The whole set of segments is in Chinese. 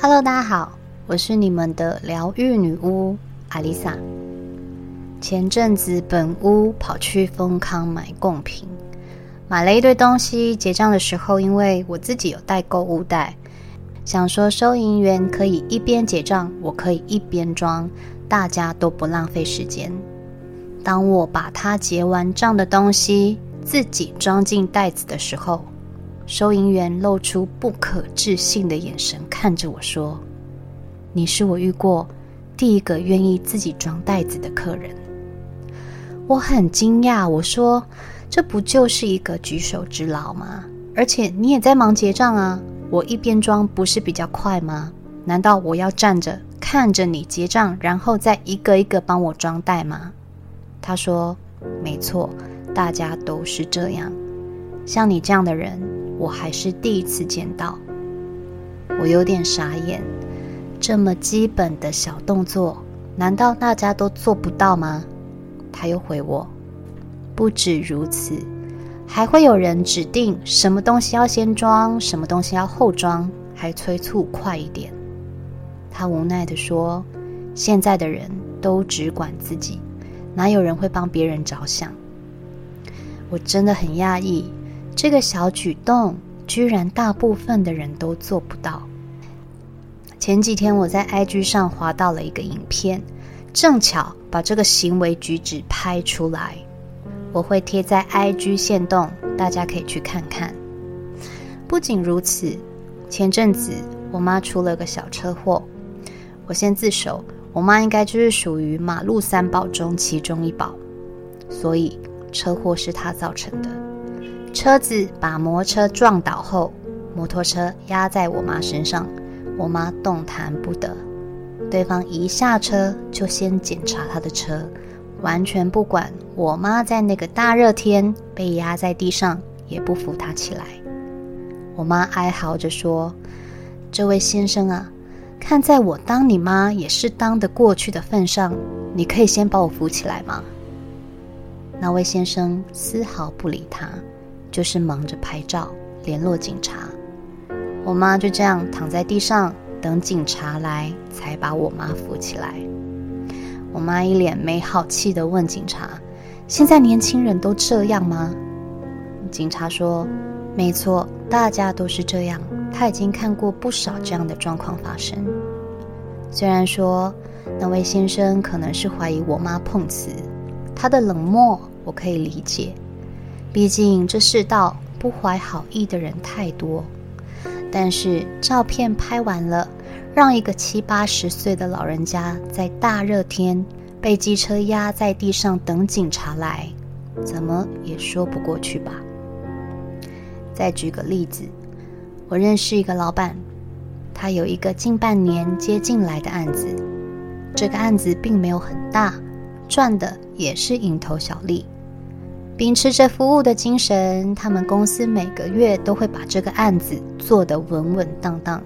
Hello，大家好，我是你们的疗愈女巫阿丽萨。前阵子本屋跑去丰康买贡品，买了一堆东西。结账的时候，因为我自己有带购物袋，想说收银员可以一边结账，我可以一边装，大家都不浪费时间。当我把他结完账的东西自己装进袋子的时候，收银员露出不可置信的眼神看着我说：“你是我遇过第一个愿意自己装袋子的客人。”我很惊讶，我说：“这不就是一个举手之劳吗？而且你也在忙结账啊，我一边装不是比较快吗？难道我要站着看着你结账，然后再一个一个帮我装袋吗？”他说：“没错，大家都是这样。像你这样的人，我还是第一次见到。”我有点傻眼，这么基本的小动作，难道大家都做不到吗？他又回我：“不止如此，还会有人指定什么东西要先装，什么东西要后装，还催促快一点。”他无奈地说：“现在的人都只管自己。”哪有人会帮别人着想？我真的很讶异，这个小举动居然大部分的人都做不到。前几天我在 IG 上滑到了一个影片，正巧把这个行为举止拍出来，我会贴在 IG 限动，大家可以去看看。不仅如此，前阵子我妈出了个小车祸，我先自首。我妈应该就是属于马路三宝中其中一宝，所以车祸是她造成的。车子把摩托车撞倒后，摩托车压在我妈身上，我妈动弹不得。对方一下车就先检查她的车，完全不管我妈在那个大热天被压在地上，也不扶她起来。我妈哀嚎着说：“这位先生啊。”看在我当你妈也是当得过去的份上，你可以先把我扶起来吗？那位先生丝毫不理他，就是忙着拍照联络警察。我妈就这样躺在地上等警察来，才把我妈扶起来。我妈一脸没好气地问警察：“现在年轻人都这样吗？”警察说：“没错，大家都是这样。”他已经看过不少这样的状况发生。虽然说那位先生可能是怀疑我妈碰瓷，他的冷漠我可以理解，毕竟这世道不怀好意的人太多。但是照片拍完了，让一个七八十岁的老人家在大热天被机车压在地上等警察来，怎么也说不过去吧？再举个例子。我认识一个老板，他有一个近半年接进来的案子，这个案子并没有很大，赚的也是蝇头小利。秉持着服务的精神，他们公司每个月都会把这个案子做得稳稳当当。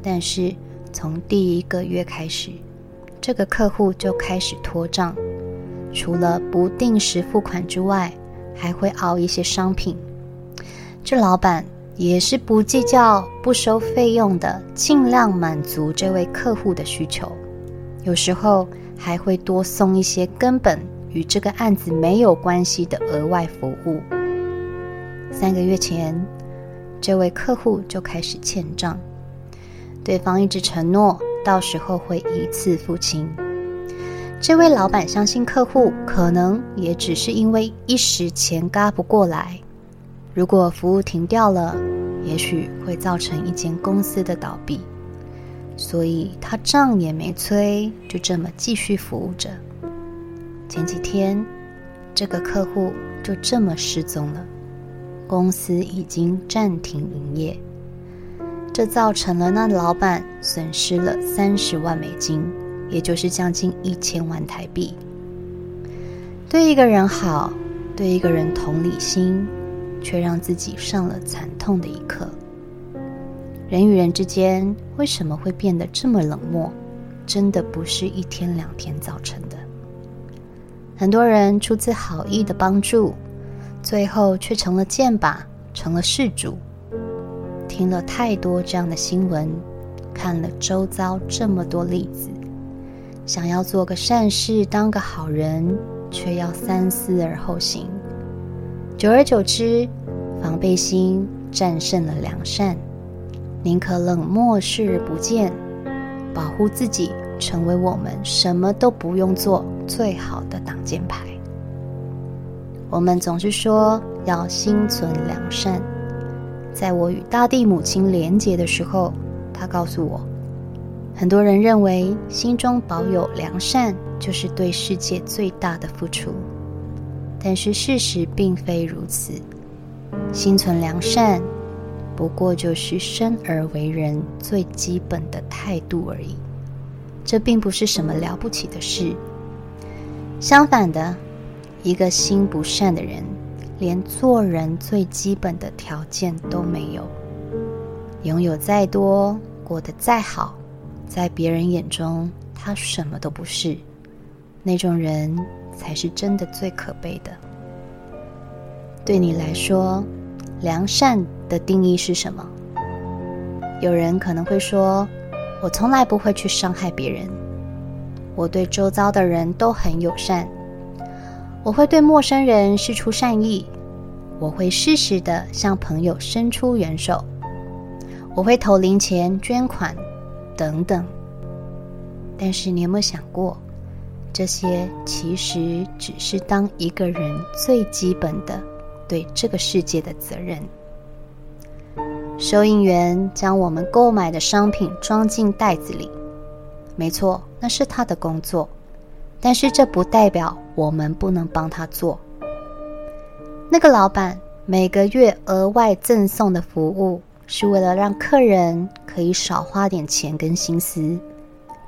但是从第一个月开始，这个客户就开始拖账，除了不定时付款之外，还会熬一些商品。这老板。也是不计较、不收费用的，尽量满足这位客户的需求。有时候还会多送一些根本与这个案子没有关系的额外服务。三个月前，这位客户就开始欠账，对方一直承诺到时候会一次付清。这位老板相信客户可能也只是因为一时钱嘎不过来。如果服务停掉了，也许会造成一间公司的倒闭，所以他账也没催，就这么继续服务着。前几天，这个客户就这么失踪了，公司已经暂停营业，这造成了那老板损失了三十万美金，也就是将近一千万台币。对一个人好，对一个人同理心。却让自己上了惨痛的一课。人与人之间为什么会变得这么冷漠？真的不是一天两天造成的。很多人出自好意的帮助，最后却成了箭靶，成了事主。听了太多这样的新闻，看了周遭这么多例子，想要做个善事，当个好人，却要三思而后行。久而久之，防备心战胜了良善，宁可冷漠视而不见，保护自己，成为我们什么都不用做最好的挡箭牌。我们总是说要心存良善，在我与大地母亲连结的时候，她告诉我，很多人认为心中保有良善就是对世界最大的付出，但是事实并非如此。心存良善，不过就是生而为人最基本的态度而已，这并不是什么了不起的事。相反的。一个心不善的人，连做人最基本的条件都没有。拥有再多，过得再好，在别人眼中，他什么都不是。那种人才是真的最可悲的。对你来说，良善的定义是什么？有人可能会说：“我从来不会去伤害别人，我对周遭的人都很友善。”我会对陌生人释出善意，我会适时地向朋友伸出援手，我会投零钱、捐款等等。但是你有没有想过，这些其实只是当一个人最基本的对这个世界的责任。收银员将我们购买的商品装进袋子里，没错，那是他的工作。但是这不代表我们不能帮他做。那个老板每个月额外赠送的服务，是为了让客人可以少花点钱跟心思，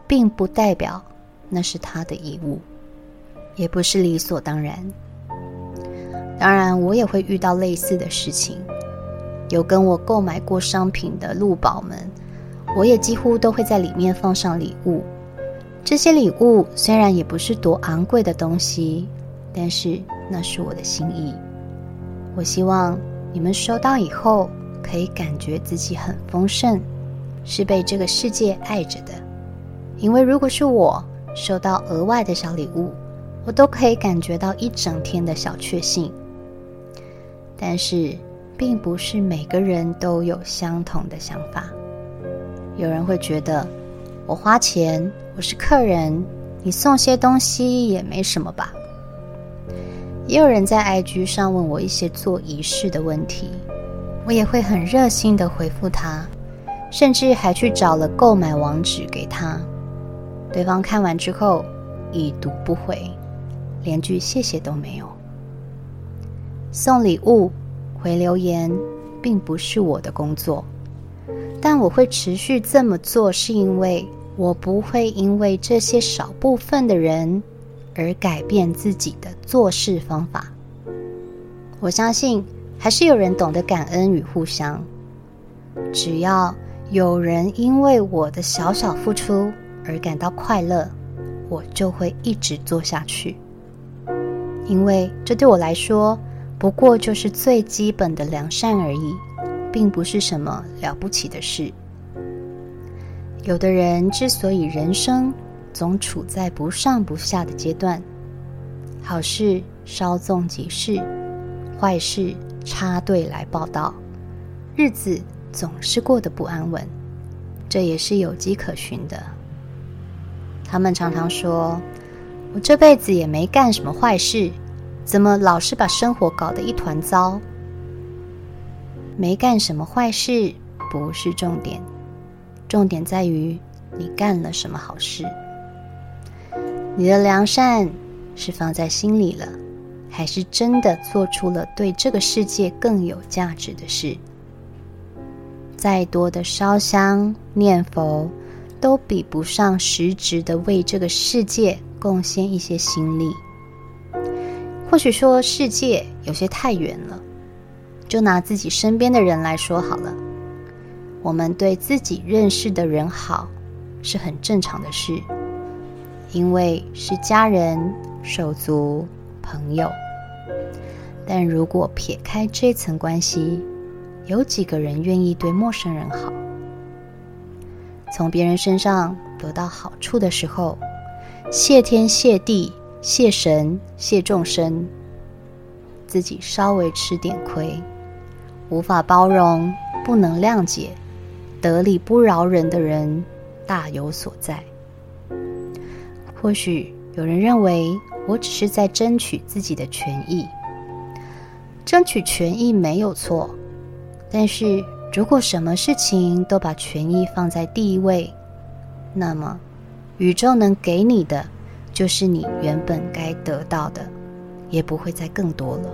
并不代表那是他的义务，也不是理所当然。当然，我也会遇到类似的事情。有跟我购买过商品的鹿宝们，我也几乎都会在里面放上礼物。这些礼物虽然也不是多昂贵的东西，但是那是我的心意。我希望你们收到以后，可以感觉自己很丰盛，是被这个世界爱着的。因为如果是我收到额外的小礼物，我都可以感觉到一整天的小确幸。但是，并不是每个人都有相同的想法。有人会觉得，我花钱。我是客人，你送些东西也没什么吧？也有人在 IG 上问我一些做仪式的问题，我也会很热心的回复他，甚至还去找了购买网址给他。对方看完之后已读不回，连句谢谢都没有。送礼物、回留言，并不是我的工作，但我会持续这么做，是因为。我不会因为这些少部分的人而改变自己的做事方法。我相信还是有人懂得感恩与互相。只要有人因为我的小小付出而感到快乐，我就会一直做下去。因为这对我来说不过就是最基本的良善而已，并不是什么了不起的事。有的人之所以人生总处在不上不下的阶段，好事稍纵即逝，坏事插队来报道，日子总是过得不安稳，这也是有迹可循的。他们常常说：“我这辈子也没干什么坏事，怎么老是把生活搞得一团糟？”没干什么坏事不是重点。重点在于你干了什么好事，你的良善是放在心里了，还是真的做出了对这个世界更有价值的事？再多的烧香念佛，都比不上实质的为这个世界贡献一些心力。或许说世界有些太远了，就拿自己身边的人来说好了。我们对自己认识的人好，是很正常的事，因为是家人、手足、朋友。但如果撇开这层关系，有几个人愿意对陌生人好？从别人身上得到好处的时候，谢天谢地谢神谢众生，自己稍微吃点亏，无法包容、不能谅解、得理不饶人的人大有所在。或许有人认为我只是在争取自己的权益，争取权益没有错，但是如果什么事情都把权益放在第一位，那么宇宙能给你的就是你原本该得到的，也不会再更多了。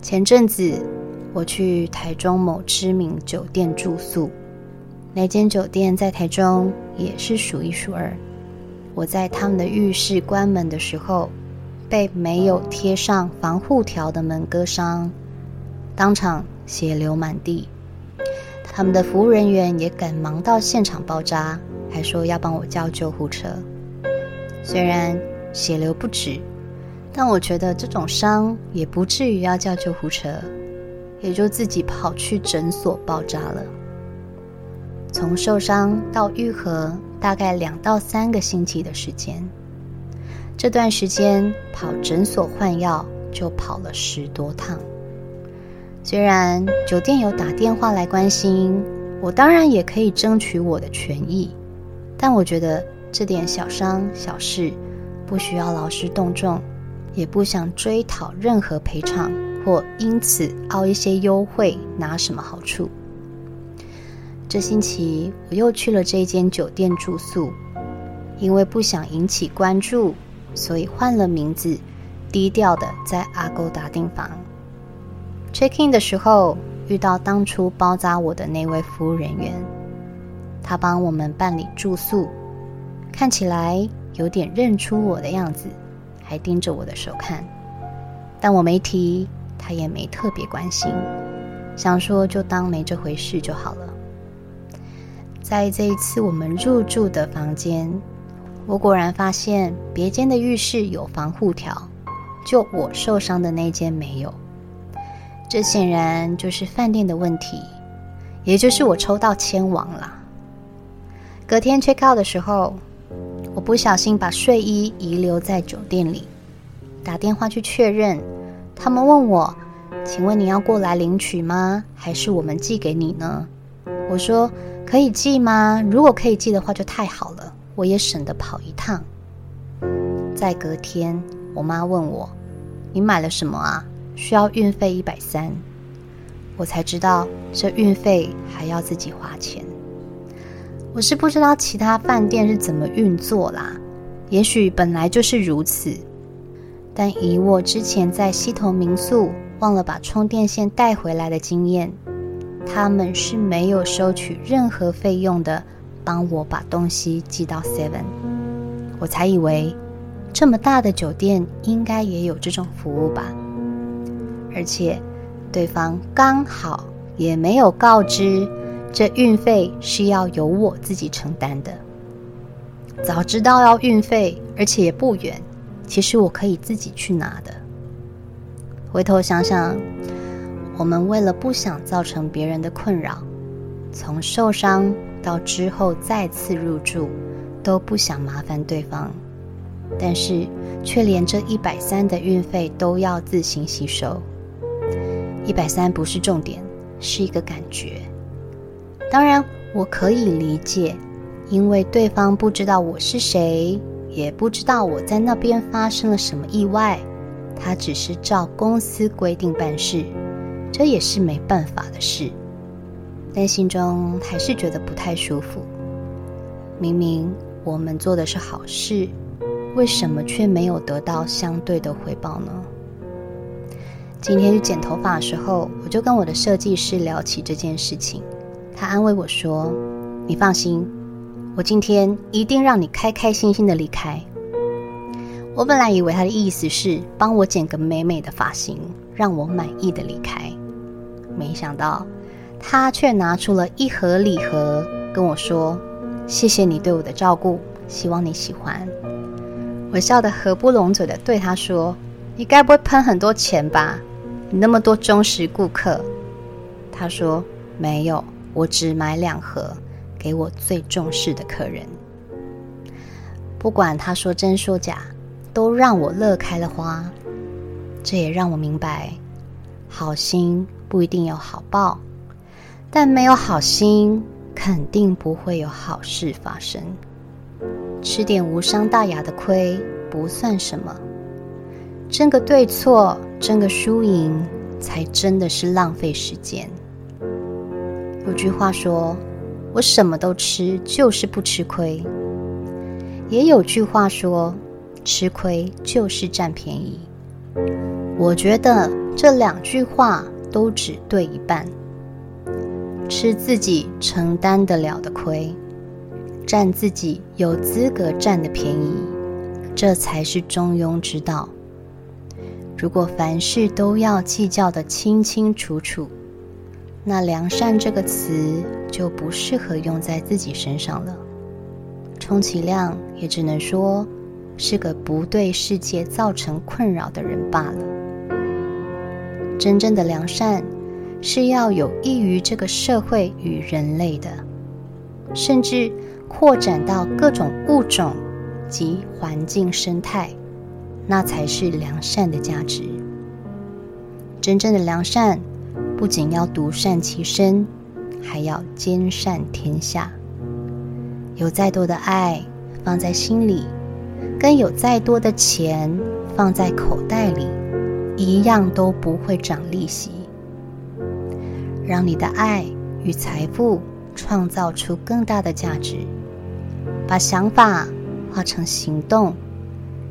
前阵子我去台中某知名酒店住宿，那间酒店在台中也是数一数二。我在他们的浴室关门的时候，被没有贴上防护条的门割伤，当场血流满地。他们的服务人员也赶忙到现场包扎，还说要帮我叫救护车。虽然血流不止，但我觉得这种伤也不至于要叫救护车，也就自己跑去诊所包扎了。从受伤到愈合。大概两到三个星期的时间，这段时间跑诊所换药就跑了十多趟。虽然酒店有打电话来关心，我当然也可以争取我的权益，但我觉得这点小伤小事不需要劳师动众，也不想追讨任何赔偿或因此凹一些优惠拿什么好处。这星期我又去了这间酒店住宿，因为不想引起关注，所以换了名字，低调的在 Agoda 订房。Check in 的时候遇到当初包扎我的那位服务人员，他帮我们办理住宿，看起来有点认出我的样子，还盯着我的手看，但我没提，他也没特别关心，想说就当没这回事就好了。在这一次我们入住的房间，我果然发现别间的浴室有防护条，就我受伤的那间没有。这显然就是饭店的问题，也就是我抽到签王了。隔天 check out 的时候，我不小心把睡衣遗留在酒店里，打电话去确认，他们问我：“请问你要过来领取吗？还是我们寄给你呢？”我说。可以寄吗？如果可以寄的话，就太好了，我也省得跑一趟。在隔天，我妈问我：“你买了什么啊？需要运费一百三。”我才知道这运费还要自己花钱。我是不知道其他饭店是怎么运作啦，也许本来就是如此。但以我之前在西头民宿忘了把充电线带回来的经验。他们是没有收取任何费用的，帮我把东西寄到 Seven。我才以为这么大的酒店应该也有这种服务吧，而且对方刚好也没有告知这运费是要由我自己承担的。早知道要运费，而且也不远，其实我可以自己去拿的。回头想想。我们为了不想造成别人的困扰，从受伤到之后再次入住，都不想麻烦对方，但是却连这一百三的运费都要自行吸收。一百三不是重点，是一个感觉。当然，我可以理解，因为对方不知道我是谁，也不知道我在那边发生了什么意外，他只是照公司规定办事。这也是没办法的事，但心中还是觉得不太舒服。明明我们做的是好事，为什么却没有得到相对的回报呢？今天去剪头发的时候，我就跟我的设计师聊起这件事情。他安慰我说：“你放心，我今天一定让你开开心心的离开。”我本来以为他的意思是帮我剪个美美的发型，让我满意的离开。没想到，他却拿出了一盒礼盒，跟我说：“谢谢你对我的照顾，希望你喜欢。”我笑得合不拢嘴的对他说：“你该不会喷很多钱吧？你那么多忠实顾客。”他说：“没有，我只买两盒，给我最重视的客人。不管他说真说假，都让我乐开了花。这也让我明白，好心不一定有好报，但没有好心，肯定不会有好事发生。吃点无伤大雅的亏不算什么，争个对错，争个输赢，才真的是浪费时间。有句话说：“我什么都吃，就是不吃亏。”也有句话说：“吃亏就是占便宜。”我觉得这两句话都只对一半。吃自己承担得了的亏，占自己有资格占的便宜，这才是中庸之道。如果凡事都要计较得清清楚楚，那良善这个词就不适合用在自己身上了。充其量也只能说是个不对世界造成困扰的人罢了。真正的良善是要有益于这个社会与人类的，甚至扩展到各种物种及环境生态，那才是良善的价值。真正的良善不仅要独善其身，还要兼善天下。有再多的爱放在心里，跟有再多的钱放在口袋里，一样都不会长利息。让你的爱与财富创造出更大的价值，把想法化成行动，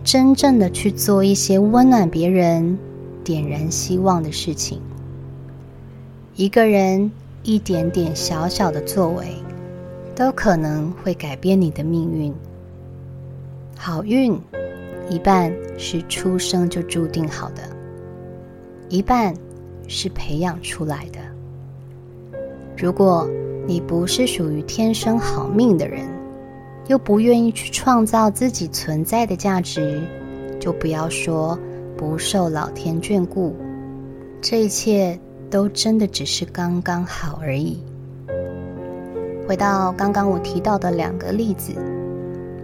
真正的去做一些温暖别人、点燃希望的事情。一个人一点点小小的作为。都可能会改变你的命运。好运，一半是出生就注定好的，一半是培养出来的。如果你不是属于天生好命的人，又不愿意去创造自己存在的价值，就不要说不受老天眷顾，这一切都真的只是刚刚好而已。回到刚刚我提到的两个例子，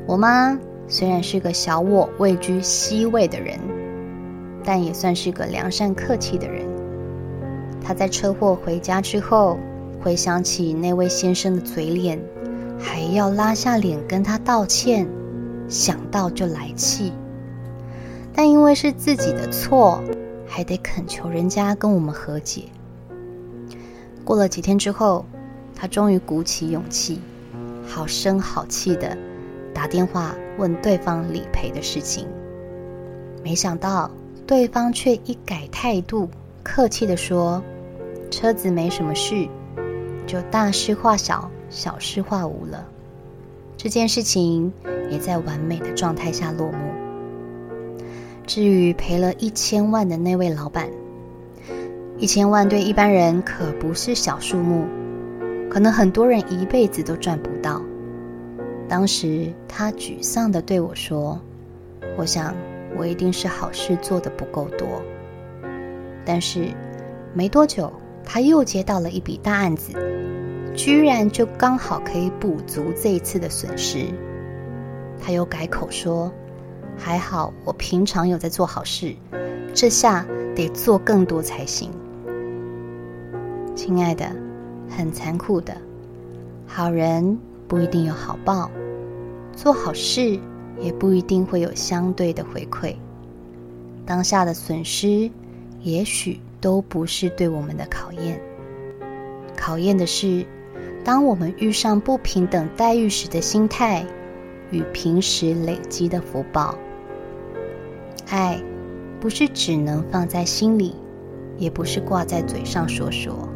我妈虽然是个小我位居 C 位的人，但也算是个良善客气的人。她在车祸回家之后，回想起那位先生的嘴脸，还要拉下脸跟他道歉，想到就来气。但因为是自己的错，还得恳求人家跟我们和解。过了几天之后，他终于鼓起勇气，好声好气的打电话问对方理赔的事情。没想到对方却一改态度，客气的说：“车子没什么事，就大事化小，小事化无了。”这件事情也在完美的状态下落幕。至于赔了一千万的那位老板，一千万对一般人可不是小数目。可能很多人一辈子都赚不到。当时他沮丧地对我说：“我想我一定是好事做得不够多。”但是没多久，他又接到了一笔大案子，居然就刚好可以补足这一次的损失。他又改口说：“还好我平常有在做好事，这下得做更多才行。”亲爱的。很残酷的，好人不一定有好报，做好事也不一定会有相对的回馈。当下的损失，也许都不是对我们的考验。考验的是，当我们遇上不平等待遇时的心态与平时累积的福报。爱，不是只能放在心里，也不是挂在嘴上说说。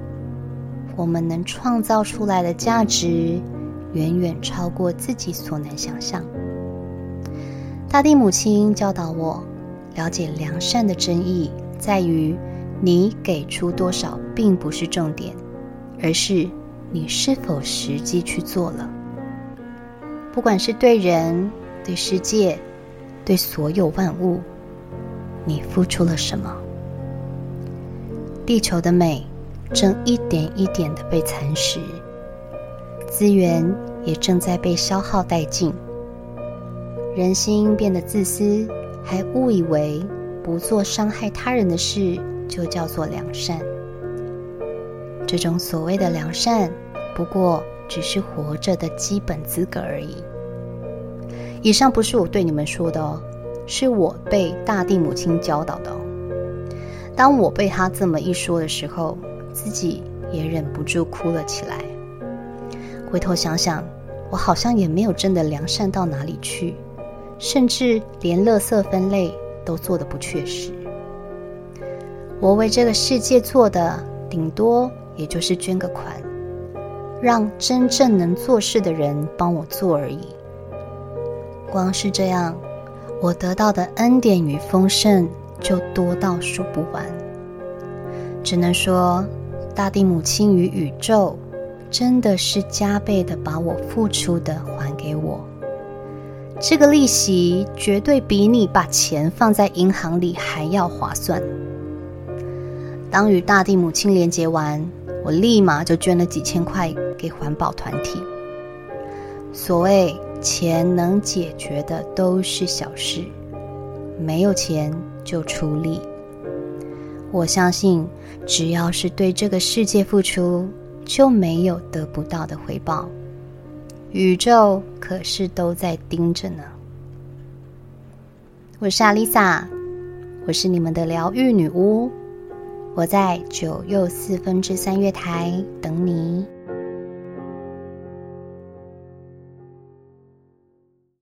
我们能创造出来的价值，远远超过自己所能想象。大地母亲教导我，了解良善的真意，在于你给出多少并不是重点，而是你是否实际去做了。不管是对人、对世界、对所有万物，你付出了什么？地球的美。正一点一点的被蚕食，资源也正在被消耗殆尽，人心变得自私，还误以为不做伤害他人的事就叫做良善。这种所谓的良善，不过只是活着的基本资格而已。以上不是我对你们说的哦，是我被大地母亲教导的哦。当我被她这么一说的时候，自己也忍不住哭了起来。回头想想，我好像也没有真的良善到哪里去，甚至连垃圾分类都做得不确实。我为这个世界做的，顶多也就是捐个款，让真正能做事的人帮我做而已。光是这样，我得到的恩典与丰盛就多到数不完。只能说，大地母亲与宇宙真的是加倍的把我付出的还给我。这个利息绝对比你把钱放在银行里还要划算。当与大地母亲连接完，我立马就捐了几千块给环保团体。所谓。钱能解决的都是小事，没有钱就出力。我相信，只要是对这个世界付出，就没有得不到的回报。宇宙可是都在盯着呢。我是阿丽萨，我是你们的疗愈女巫，我在九又四分之三月台等你。